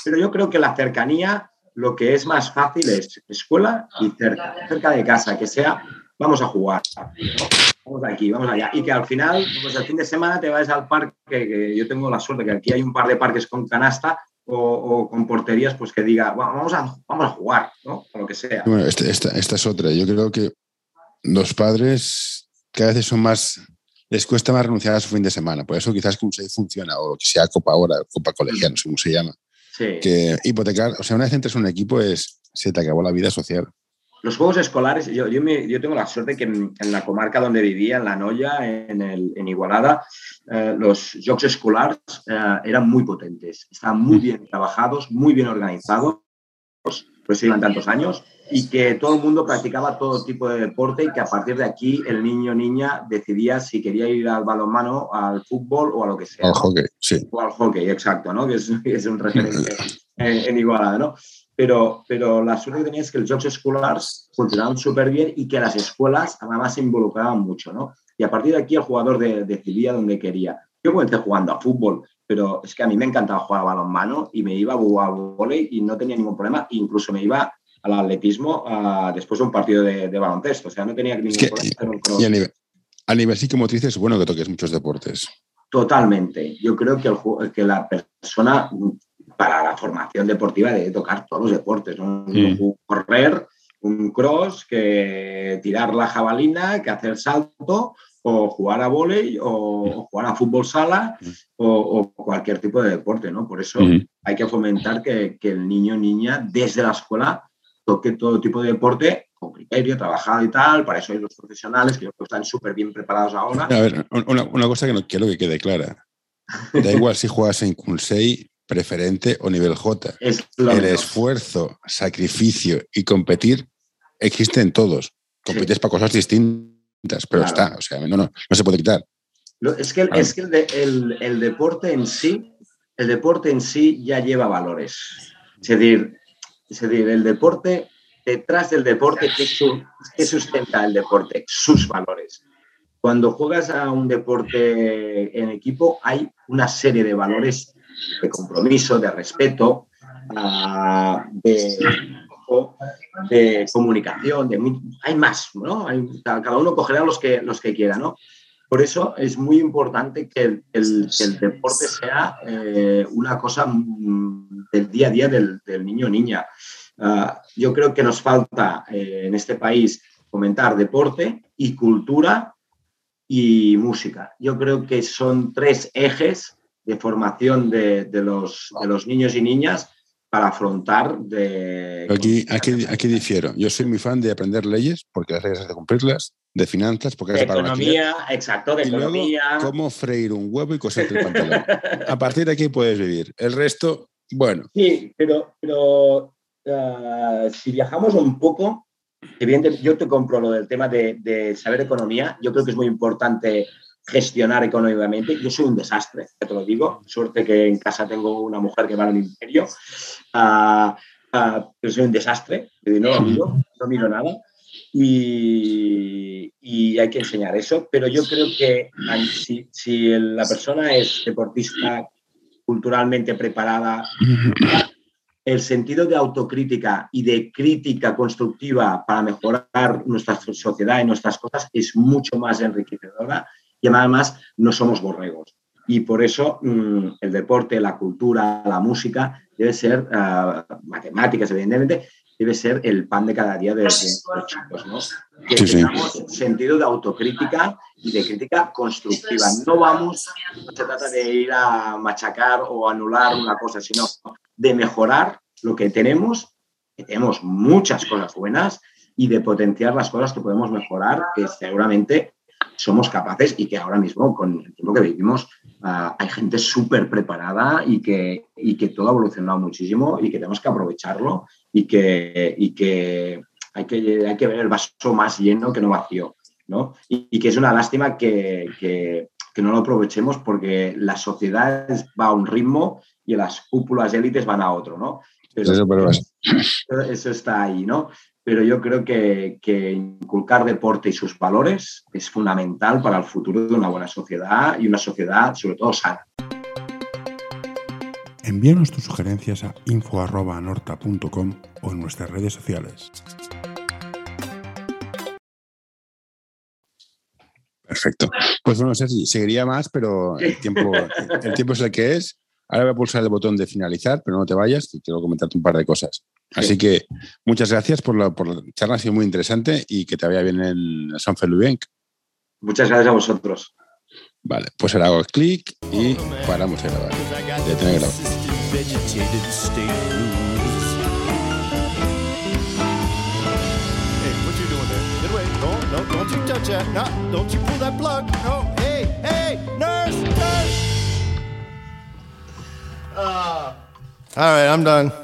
Pero yo creo que la cercanía, lo que es más fácil es escuela y cerca, cerca de casa, que sea, vamos a jugar, ¿no? vamos aquí, vamos allá. Y que al final, pues el fin de semana te vayas al parque, que yo tengo la suerte que aquí hay un par de parques con canasta o, o con porterías, pues que diga, "Bueno, vamos a, vamos a jugar, ¿no? O lo que sea. Bueno, esta, esta, esta es otra. Yo creo que los padres cada vez son más. Les cuesta más renunciar a su fin de semana. Por eso quizás que un 6 funciona, o que sea Copa ahora, Copa Colegial, no sé cómo se llama. Sí. Que hipotecar, o sea, una vez entras en un equipo es se te acabó la vida social. Los juegos escolares, yo, yo, me- yo tengo la suerte que en, en la comarca donde vivía, en La Noya, en, el, en Igualada, eh, los Jocs escolares eh, eran muy potentes, estaban muy bien trabajados, muy bien organizados, por eso iban tantos años, y que todo el mundo practicaba todo tipo de deporte y que a partir de aquí el niño o niña decidía si quería ir al balonmano, al fútbol o a lo que sea. Al hockey, sí. o al hockey, exacto, ¿no? que, es, [laughs] que es un referente [laughs] en, en Igualada. ¿no? Pero, pero la suerte que tenía es que los Jocs escolares funcionaban súper bien y que las escuelas además se involucraban mucho. ¿no? Y a partir de aquí el jugador de- decidía donde quería. Yo comencé jugando a fútbol, pero es que a mí me encantaba jugar a balonmano y me iba a volei y no tenía ningún problema. Incluso me iba al atletismo después de un partido de, de baloncesto. O sea, no tenía ningún Es que- problema. cross. Y a nivel, a nivel psicomotriz es bueno que toques muchos deportes. Totalmente. Yo creo que, el que la persona para la formación deportiva debe tocar todos los deportes, ¿no? Un correr, un cross, que tirar la jabalina, que hacer salto, o jugar a vóley, o, o jugar a fútbol sala, o, o cualquier tipo de deporte, ¿no? Por eso hay que fomentar que, que el niño o niña desde la escuela toque todo tipo de deporte con criterio, trabajado y tal. Para eso hay los profesionales que están súper bien preparados ahora. A ver, una, una cosa que no quiero que quede clara. Da igual si juegas en Kunsei, preferente o nivel J. Es El esfuerzo, sacrificio y competir existen todos. Compites para cosas distintas, pero Claro. está, o sea, no, no, no se puede quitar. Es que, el- es que el, de- el- el deporte en sí, el deporte en sí ya lleva valores. Es decir, es decir, el deporte, detrás del deporte, ¿qué, su- qué sustenta el deporte? Sus valores. Cuando juegas a un deporte en equipo, hay una serie de valores de compromiso, de respeto, de, comunicación, hay más, ¿no? Cada uno cogerá los que, los que quiera, ¿no? Por eso es muy importante que el, deporte sea eh, una cosa mm, del día a día del, niño o niña. Ah, yo creo que nos falta eh, en este país fomentar deporte y cultura y música. Yo creo que son tres ejes de formación de, de los, de los niños y niñas para afrontar de... Aquí, aquí, aquí difiero. Yo soy muy fan de aprender leyes, porque las leyes hay que cumplirlas, de finanzas, porque hay que pagar economía, exacto, de y luego economía. cómo freír un huevo y coserte el pantalón. A partir de aquí puedes vivir. El resto, bueno, Sí, pero, pero ah, si viajamos un poco, evidentemente yo te compro lo del tema de, de saber economía. Yo creo que es muy importante gestionar económicamente. Yo soy un desastre, ya te lo digo. Suerte que en casa tengo una mujer que va al imperio. Ah, ah, pero soy un desastre, no lo miro, no miro nada. Y, y hay que enseñar eso. Pero yo creo que ah, si, si la persona es deportista culturalmente preparada, el sentido de autocrítica y de crítica constructiva para mejorar nuestra sociedad y nuestras cosas es mucho más enriquecedora y además no somos borregos. Y por eso mm, el deporte, la cultura, la música debe ser, ah, matemáticas evidentemente, debe ser el pan de cada día de, los chicos, ¿no? Que tengamos sentido de autocrítica y de crítica constructiva. No vamos, no se trata de ir a machacar o anular una cosa, sino de mejorar lo que tenemos, que tenemos muchas cosas buenas, y de potenciar las cosas que podemos mejorar, que seguramente somos capaces y que ahora mismo, con el tiempo que vivimos, ah, hay gente súper preparada y que, y que todo ha evolucionado muchísimo y que tenemos que aprovecharlo y que, y que, hay, que hay que ver el vaso más lleno que no vacío. ¿no? Y, que es una lástima que, que, que, no lo aprovechemos porque la sociedad va a un ritmo y las cúpulas élites van a otro, ¿no? Pero, eso está ahí, ¿no? Pero yo creo que, que, inculcar deporte y sus valores es fundamental para el futuro de una buena sociedad y una sociedad sobre todo sana. Envíanos tus sugerencias a info.norta.com o en nuestras redes sociales. Perfecto. Pues bueno, Sergi, seguiría más, pero el tiempo, el tiempo es el que es. Ahora voy a pulsar el botón de finalizar, pero no te vayas, y quiero comentarte un par de cosas. Así que muchas gracias por la, por la, charla, ha sido muy interesante y que te vaya bien en San Felipe. Muchas gracias a vosotros. Vale, pues ahora hago clic y paramos de grabar. De tener grabado. No, don't you touch that. No, don't you pull that plug. No, Uh. All right, I'm done.